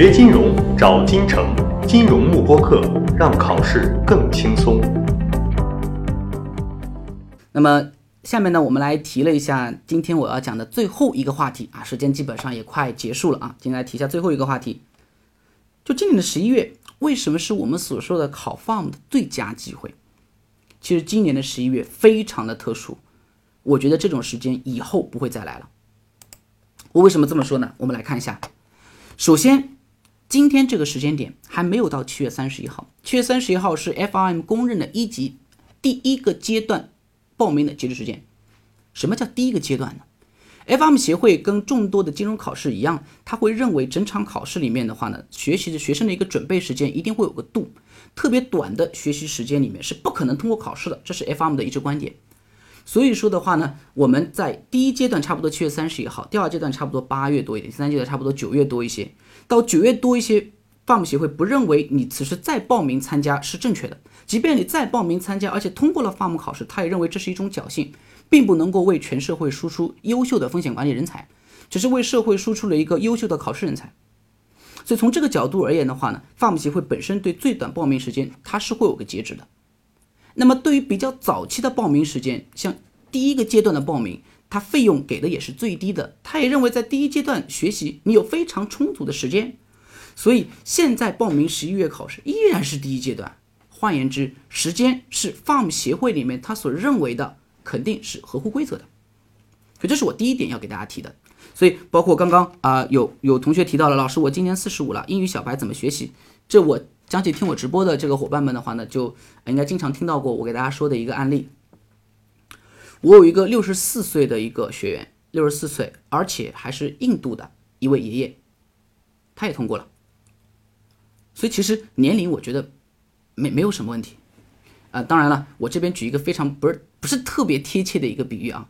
学金融找金城，金融慕播课，让考试更轻松。那么下面呢，我们来提了一下今天我要讲的最后一个话题啊，时间基本上也快结束了啊，今天来提一下最后一个话题。就今年的十一月，为什么是我们所说的考 FARM 的最佳机会？其实今年的十一月非常的特殊，我觉得这种时间以后不会再来了。我为什么这么说呢？我们来看一下。首先，今天这个时间点还没有到七月三十一号，七月三十一号是 FRM 公认的一级第一个阶段报名的截止时间。什么叫第一个阶段呢？FM 协会跟众多的金融考试一样，他会认为整场考试里面的话呢，学习的学生的一个准备时间一定会有个度，特别短的学习时间里面是不可能通过考试的，这是 FM 的一致观点。所以说的话呢，我们在第一阶段差不多七月三十一号，第二阶段差不多八月多一点，第三阶段差不多九月多一些。到九月多一些，FAM 协会不认为你此时再报名参加是正确的。即便你再报名参加，而且通过了 FAM 考试，他也认为这是一种侥幸，并不能够为全社会输出优秀的风险管理人才，只是为社会输出了一个优秀的考试人才。所以从这个角度而言的话呢，FAM 协会本身对最短报名时间它是会有个截止的。那么对于比较早期的报名时间，像第一个阶段的报名，它费用给的也是最低的。他也认为在第一阶段学习你有非常充足的时间，所以现在报名十一月考试依然是第一阶段。换言之，时间是 Farm 协会里面他所认为的肯定是合乎规则的。所以这是我第一点要给大家提的。所以包括刚刚啊有有同学提到了，老师我今年四十五了，英语小白怎么学习？这我。讲起听我直播的这个伙伴们的话呢，就应该经常听到过我给大家说的一个案例。我有一个六十四岁的一个学员，六十四岁，而且还是印度的一位爷爷，他也通过了。所以其实年龄我觉得没没有什么问题。啊，当然了，我这边举一个非常不是不是特别贴切的一个比喻啊，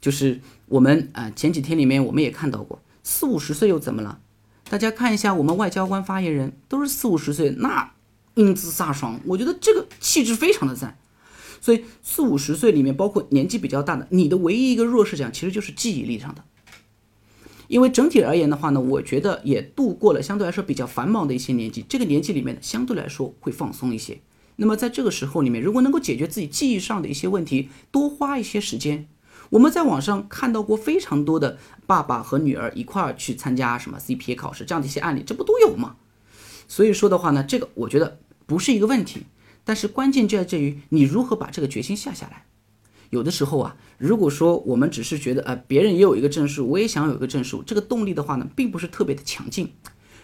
就是我们啊前几天里面我们也看到过，四五十岁又怎么了？大家看一下，我们外交官发言人都是四五十岁，那英姿飒爽，我觉得这个气质非常的赞。所以四五十岁里面，包括年纪比较大的，你的唯一一个弱势奖其实就是记忆力上的。因为整体而言的话呢，我觉得也度过了相对来说比较繁忙的一些年纪，这个年纪里面呢相对来说会放松一些。那么在这个时候里面，如果能够解决自己记忆上的一些问题，多花一些时间。我们在网上看到过非常多的爸爸和女儿一块儿去参加什么 CPA 考试这样的一些案例，这不都有吗？所以说的话呢，这个我觉得不是一个问题，但是关键就在于你如何把这个决心下下来。有的时候啊，如果说我们只是觉得呃别人也有一个证书，我也想有一个证书，这个动力的话呢，并不是特别的强劲，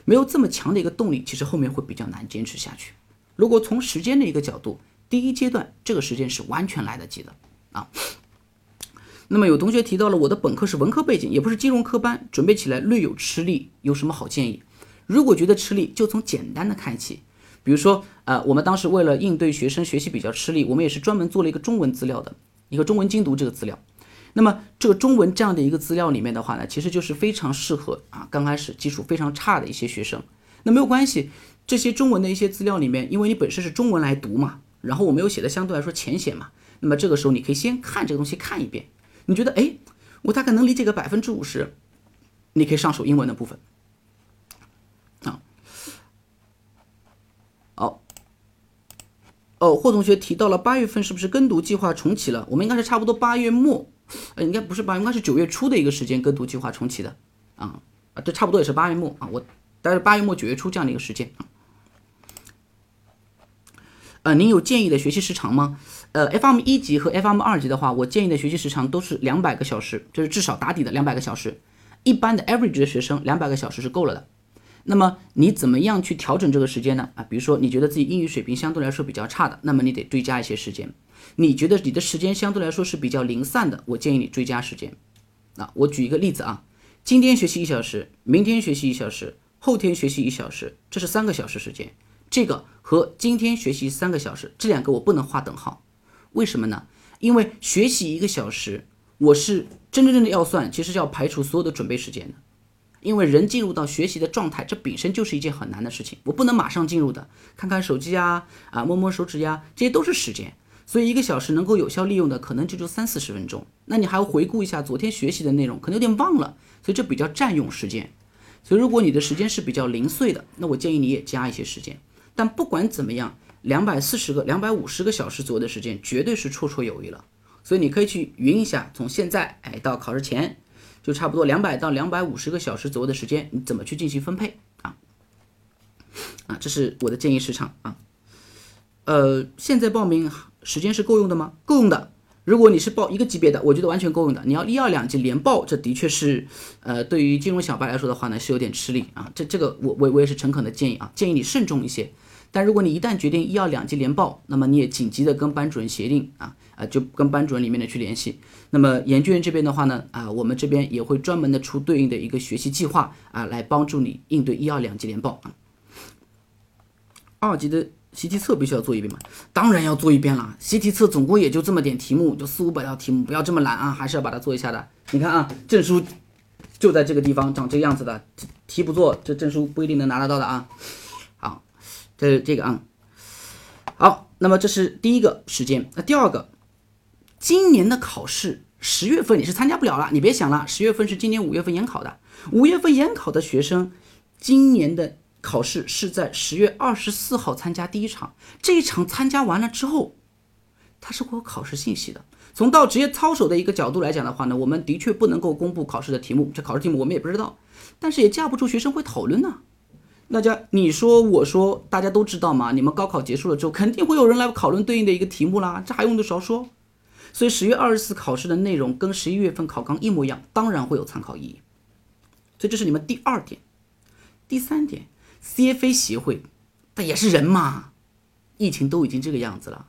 没有这么强的一个动力，其实后面会比较难坚持下去。如果从时间的一个角度，第一阶段这个时间是完全来得及的啊。那么有同学提到了我的本科是文科背景，也不是金融科班，准备起来略有吃力，有什么好建议？如果觉得吃力，就从简单的看起。比如说，呃，我们当时为了应对学生学习比较吃力，我们也是专门做了一个中文资料的一个中文精读这个资料。那么这个中文这样的一个资料里面的话呢，其实就是非常适合啊刚开始基础非常差的一些学生。那没有关系，这些中文的一些资料里面，因为你本身是中文来读嘛，然后我们又写的相对来说浅显嘛，那么这个时候你可以先看这个东西看一遍。你觉得哎，我大概能理解个百分之五十，你可以上手英文的部分啊。哦哦，霍同学提到了八月份是不是跟读计划重启了？我们应该是差不多八月末，呃，应该不是八，应该是九月初的一个时间跟读计划重启的啊啊，这差不多也是八月末啊，我大概八月末九月初这样的一个时间啊。呃，您有建议的学习时长吗？呃，FM 一级和 FM 二级的话，我建议的学习时长都是两百个小时，就是至少打底的两百个小时。一般的 average 的学生两百个小时是够了的。那么你怎么样去调整这个时间呢？啊，比如说你觉得自己英语水平相对来说比较差的，那么你得追加一些时间。你觉得你的时间相对来说是比较零散的，我建议你追加时间。啊，我举一个例子啊，今天学习一小时，明天学习一小时，后天学习一小时，这是三个小时时间。这个和今天学习三个小时，这两个我不能划等号。为什么呢？因为学习一个小时，我是真真正正要算，其实要排除所有的准备时间的。因为人进入到学习的状态，这本身就是一件很难的事情，我不能马上进入的。看看手机啊，啊摸摸手指呀，这些都是时间。所以一个小时能够有效利用的，可能就就三四十分钟。那你还要回顾一下昨天学习的内容，可能有点忘了，所以这比较占用时间。所以如果你的时间是比较零碎的，那我建议你也加一些时间。但不管怎么样，两百四十个、两百五十个小时左右的时间绝对是绰绰有余了。所以你可以去匀一下，从现在哎到考试前，就差不多两百到两百五十个小时左右的时间，你怎么去进行分配啊？啊，这是我的建议时长啊。呃，现在报名时间是够用的吗？够用的。如果你是报一个级别的，我觉得完全够用的。你要一二两级连报，这的确是，呃，对于金融小白来说的话呢，是有点吃力啊。这这个我我我也是诚恳的建议啊，建议你慎重一些。但如果你一旦决定一二两级连报，那么你也紧急的跟班主任协定啊啊，就跟班主任里面的去联系。那么研究院这边的话呢，啊，我们这边也会专门的出对应的一个学习计划啊，来帮助你应对一二两级连报啊。二级的。习题册必须要做一遍吗？当然要做一遍了。习题册总共也就这么点题目，就四五百道题目，不要这么懒啊，还是要把它做一下的。你看啊，证书就在这个地方，长这个样子的，题不做，这证书不一定能拿得到的啊。好，这是这个啊，好，那么这是第一个时间。那第二个，今年的考试十月份你是参加不了了，你别想了，十月份是今年五月份研考的，五月份研考的学生，今年的。考试是在十月二十四号参加第一场，这一场参加完了之后，他是会有考试信息的。从到职业操守的一个角度来讲的话呢，我们的确不能够公布考试的题目，这考试题目我们也不知道，但是也架不住学生会讨论呢。大家你说我说大家都知道嘛？你们高考结束了之后，肯定会有人来讨论对应的一个题目啦，这还用得着说？所以十月二十四考试的内容跟十一月份考纲一模一样，当然会有参考意义。所以这是你们第二点，第三点。CFA 协会，他也是人嘛，疫情都已经这个样子了，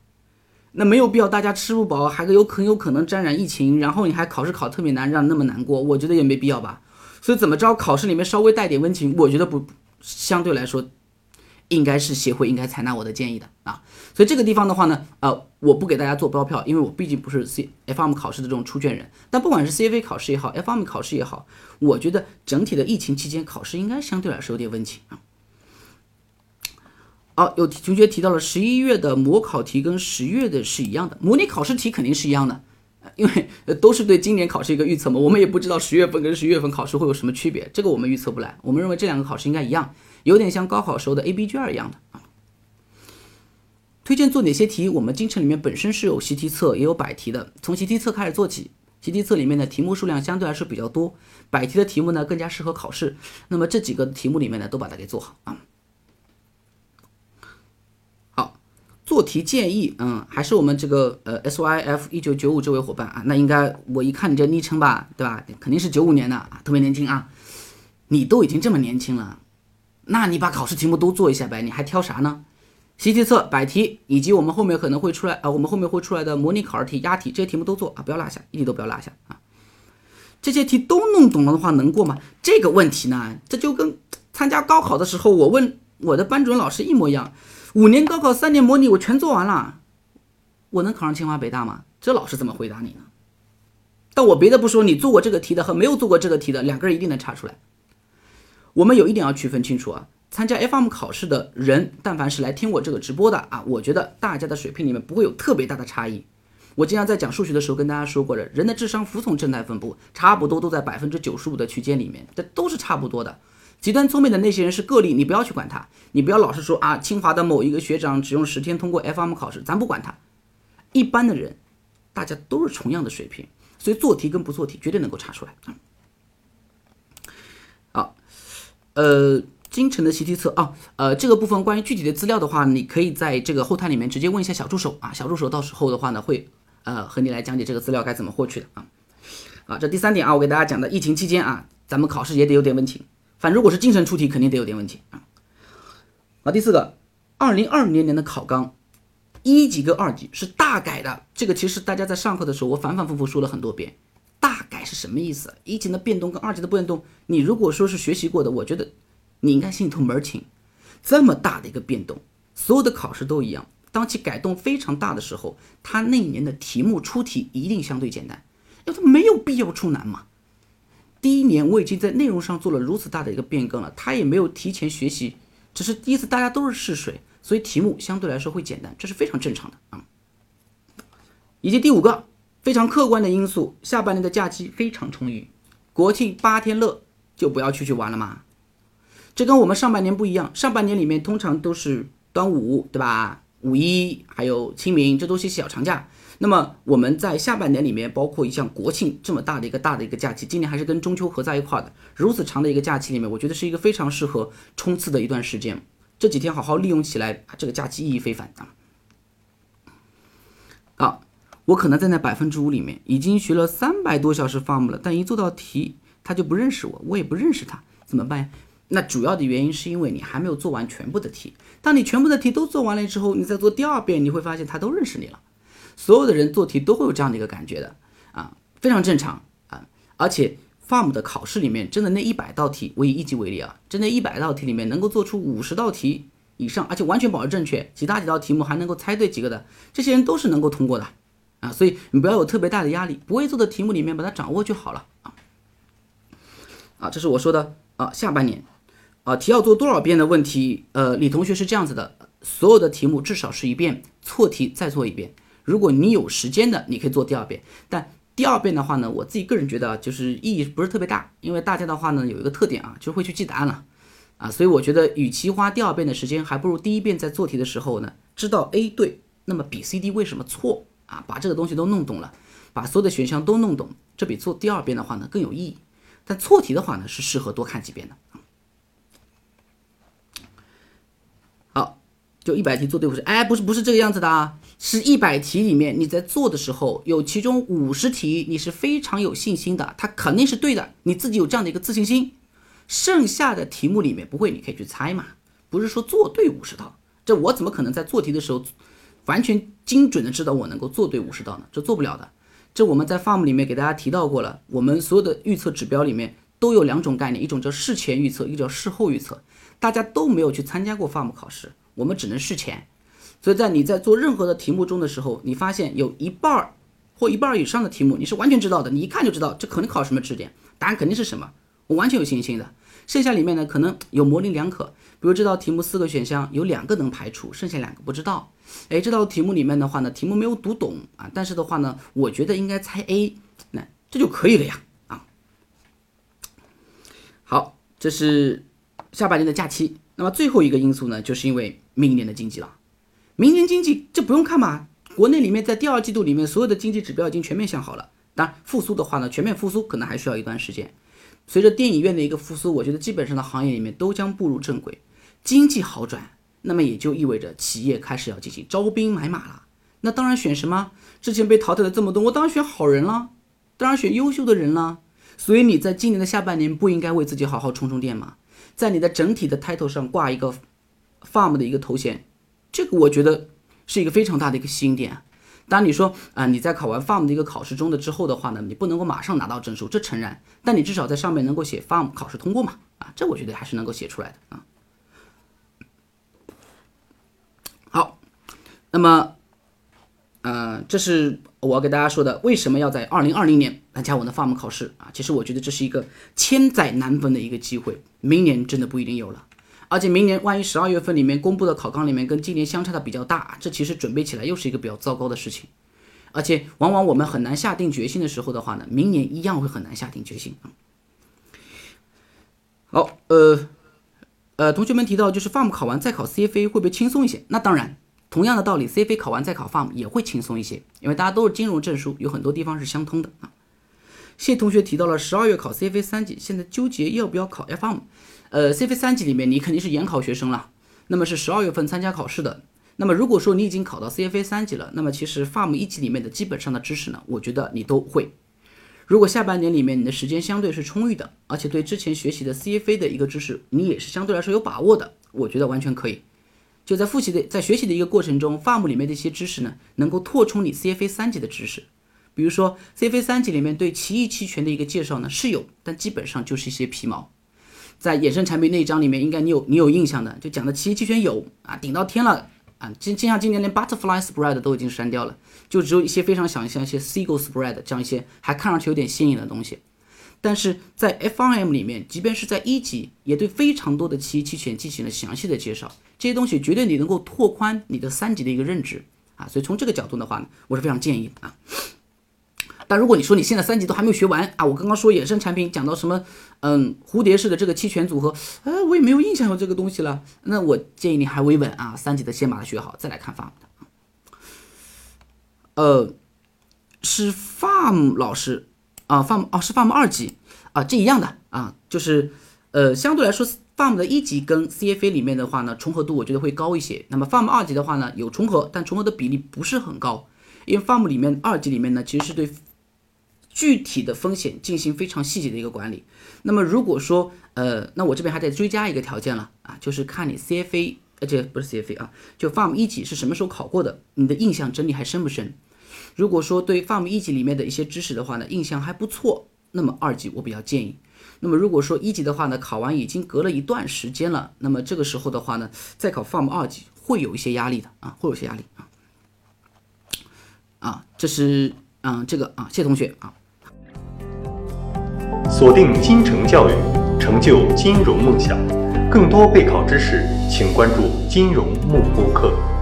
那没有必要大家吃不饱，还有很有可能沾染疫情，然后你还考试考特别难，让那么难过，我觉得也没必要吧。所以怎么着，考试里面稍微带点温情，我觉得不相对来说，应该是协会应该采纳我的建议的啊。所以这个地方的话呢，呃，我不给大家做包票，因为我毕竟不是 CFM 考试的这种出卷人。但不管是 CFA 考试也好，FM 考试也好，我觉得整体的疫情期间考试应该相对来说有点温情啊。哦，有同学提到了十一月的模考题跟十月的是一样的，模拟考试题肯定是一样的，因为都是对今年考试一个预测嘛。我们也不知道十月份跟十一月份考试会有什么区别，这个我们预测不来。我们认为这两个考试应该一样，有点像高考时候的 A、B 卷一样的啊。推荐做哪些题？我们京城里面本身是有习题册，也有百题的，从习题册开始做起。习题册里面的题目数量相对来说比较多，百题的题目呢更加适合考试。那么这几个题目里面呢，都把它给做好啊。做题建议，嗯，还是我们这个呃 S Y F 一九九五这位伙伴啊，那应该我一看你这昵称吧，对吧？肯定是九五年的啊，特别年轻啊。你都已经这么年轻了，那你把考试题目都做一下呗，你还挑啥呢？习题册百题以及我们后面可能会出来啊，我们后面会出来的模拟考试题、押题这些题目都做啊，不要落下，一题都不要落下啊。这些题都弄懂了的话能过吗？这个问题呢，这就跟参加高考的时候我问我的班主任老师一模一样。五年高考三年模拟我全做完了，我能考上清华北大吗？这老师怎么回答你呢？但我别的不说，你做过这个题的和没有做过这个题的两个人一定能查出来。我们有一点要区分清楚啊，参加 FM 考试的人，但凡是来听我这个直播的啊，我觉得大家的水平里面不会有特别大的差异。我经常在讲数学的时候跟大家说过的，人的智商服从正态分布，差不多都在百分之九十五的区间里面，这都是差不多的。极端聪明的那些人是个例，你不要去管他，你不要老是说啊，清华的某一个学长只用十天通过 FM 考试，咱不管他。一般的人，大家都是同样的水平，所以做题跟不做题绝对能够查出来。好，呃，京城的习题册啊，呃，这个部分关于具体的资料的话，你可以在这个后台里面直接问一下小助手啊，小助手到时候的话呢，会呃和你来讲解这个资料该怎么获取的啊。啊，这第三点啊，我给大家讲的，疫情期间啊，咱们考试也得有点问题。反正如果是精神出题，肯定得有点问题啊。好，第四个，二零二零年的考纲，一级跟二级是大改的。这个其实大家在上课的时候，我反反复复说了很多遍。大改是什么意思？一级的变动跟二级的变动，你如果说是学习过的，我觉得你应该心里头门儿清。这么大的一个变动，所有的考试都一样。当其改动非常大的时候，它那一年的题目出题一定相对简单，因为它没有必要出难嘛。第一年我已经在内容上做了如此大的一个变更了，他也没有提前学习，只是第一次大家都是试水，所以题目相对来说会简单，这是非常正常的啊。以及第五个非常客观的因素，下半年的假期非常充裕，国庆八天乐就不要出去玩了嘛，这跟我们上半年不一样，上半年里面通常都是端午，对吧？五一还有清明，这都是小长假。那么我们在下半年里面，包括一项国庆这么大的一个大的一个假期，今年还是跟中秋合在一块的，如此长的一个假期里面，我觉得是一个非常适合冲刺的一段时间。这几天好好利用起来，这个假期意义非凡啊！啊，我可能在那百分之五里面已经学了三百多小时 farm 了，但一做到题，他就不认识我，我也不认识他，怎么办？那主要的原因是因为你还没有做完全部的题。当你全部的题都做完了之后，你再做第二遍，你会发现他都认识你了。所有的人做题都会有这样的一个感觉的啊，非常正常啊。而且 farm 的考试里面，真的那一百道题，我以一级为例啊，真的一百道题里面能够做出五十道题以上，而且完全保持正确，其他几道题目还能够猜对几个的，这些人都是能够通过的啊。所以你不要有特别大的压力，不会做的题目里面把它掌握就好了啊。啊，这是我说的啊，下半年啊，题要做多少遍的问题，呃，李同学是这样子的，所有的题目至少是一遍，错题再做一遍。如果你有时间的，你可以做第二遍，但第二遍的话呢，我自己个人觉得啊就是意义不是特别大，因为大家的话呢有一个特点啊，就会去记答案了，啊，所以我觉得与其花第二遍的时间，还不如第一遍在做题的时候呢，知道 A 对，那么 B、C、D 为什么错啊，把这个东西都弄懂了，把所有的选项都弄懂，这比做第二遍的话呢更有意义。但错题的话呢，是适合多看几遍的。就一百题做对五十，哎，不是不是这个样子的啊。是一百题里面，你在做的时候，有其中五十题你是非常有信心的，它肯定是对的，你自己有这样的一个自信心。剩下的题目里面不会，你可以去猜嘛，不是说做对五十道，这我怎么可能在做题的时候完全精准的知道我能够做对五十道呢？这做不了的。这我们在 farm 里面给大家提到过了，我们所有的预测指标里面都有两种概念，一种叫事前预测，一个叫事后预测。大家都没有去参加过 farm 考试，我们只能事前。所以在你在做任何的题目中的时候，你发现有一半儿或一半儿以上的题目你是完全知道的，你一看就知道这可能考什么知识点，答案肯定是什么，我完全有信心的。剩下里面呢可能有模棱两可，比如这道题目四个选项有两个能排除，剩下两个不知道。哎，这道题目里面的话呢，题目没有读懂啊，但是的话呢，我觉得应该猜 A，那这就可以了呀啊。好，这是下半年的假期，那么最后一个因素呢，就是因为明年的经济了。明年经济这不用看嘛？国内里面在第二季度里面，所有的经济指标已经全面向好了。当然，复苏的话呢，全面复苏可能还需要一段时间。随着电影院的一个复苏，我觉得基本上的行业里面都将步入正轨，经济好转，那么也就意味着企业开始要进行招兵买马了。那当然选什么？之前被淘汰的这么多，我当然选好人了，当然选优秀的人了。所以你在今年的下半年不应该为自己好好充充电吗？在你的整体的 title 上挂一个 farm 的一个头衔。这个我觉得是一个非常大的一个吸引点。当你说啊，你在考完 farm 的一个考试中的之后的话呢，你不能够马上拿到证书，这诚然，但你至少在上面能够写 farm 考试通过嘛？啊，这我觉得还是能够写出来的啊。好，那么，呃，这是我要给大家说的，为什么要在二零二零年参加我的 farm 考试啊？其实我觉得这是一个千载难逢的一个机会，明年真的不一定有了。而且明年万一十二月份里面公布的考纲里面跟今年相差的比较大，这其实准备起来又是一个比较糟糕的事情。而且往往我们很难下定决心的时候的话呢，明年一样会很难下定决心啊。好，呃，呃，同学们提到就是 FARM 考完再考 CFA 会不会轻松一些？那当然，同样的道理，CFA 考完再考 FARM 也会轻松一些，因为大家都是金融证书，有很多地方是相通的啊。谢同学提到了十二月考 CFA 三级，现在纠结要不要考 FARM。呃，CFA 三级里面你肯定是研考学生了，那么是十二月份参加考试的。那么如果说你已经考到 CFA 三级了，那么其实 FARM 一级里面的基本上的知识呢，我觉得你都会。如果下半年里面你的时间相对是充裕的，而且对之前学习的 CFA 的一个知识你也是相对来说有把握的，我觉得完全可以。就在复习的在学习的一个过程中，FARM 里面的一些知识呢，能够扩充你 CFA 三级的知识。比如说 CFA 三级里面对奇异期权的一个介绍呢是有，但基本上就是一些皮毛。在衍生产品那一章里面，应该你有你有印象的，就讲的奇异期权有啊，顶到天了啊，今就像今年连 butterfly spread 都已经删掉了，就只有一些非常想象一些 seagull spread 这样一些还看上去有点新颖的东西。但是在 FRM 里面，即便是在一级，也对非常多的奇异期权进行了详细的介绍，这些东西绝对你能够拓宽你的三级的一个认知啊。所以从这个角度的话呢，我是非常建议的啊。但如果你说你现在三级都还没有学完啊，我刚刚说衍生产品讲到什么，嗯，蝴蝶式的这个期权组合，哎，我也没有印象有这个东西了。那我建议你还维稳啊，三级的先把它学好，再来看 farm 的。呃，是 farm 老师啊，farm 哦是 farm 二级啊，这一样的啊，就是呃相对来说 farm 的一级跟 CFA 里面的话呢，重合度我觉得会高一些。那么 farm 二级的话呢，有重合，但重合的比例不是很高，因为 farm 里面二级里面呢，其实是对具体的风险进行非常细节的一个管理。那么如果说呃，那我这边还得追加一个条件了啊，就是看你 CFA。而且不是 CFA 啊，就 Farm 一级是什么时候考过的？你的印象真理还深不深？如果说对 Farm 一级里面的一些知识的话呢，印象还不错，那么二级我比较建议。那么如果说一级的话呢，考完已经隔了一段时间了，那么这个时候的话呢，再考 Farm 二级会有一些压力的啊，会有些压力啊。啊，这是嗯这个啊，谢同学啊。锁定金城教育，成就金融梦想。更多备考知识，请关注金融慕播课。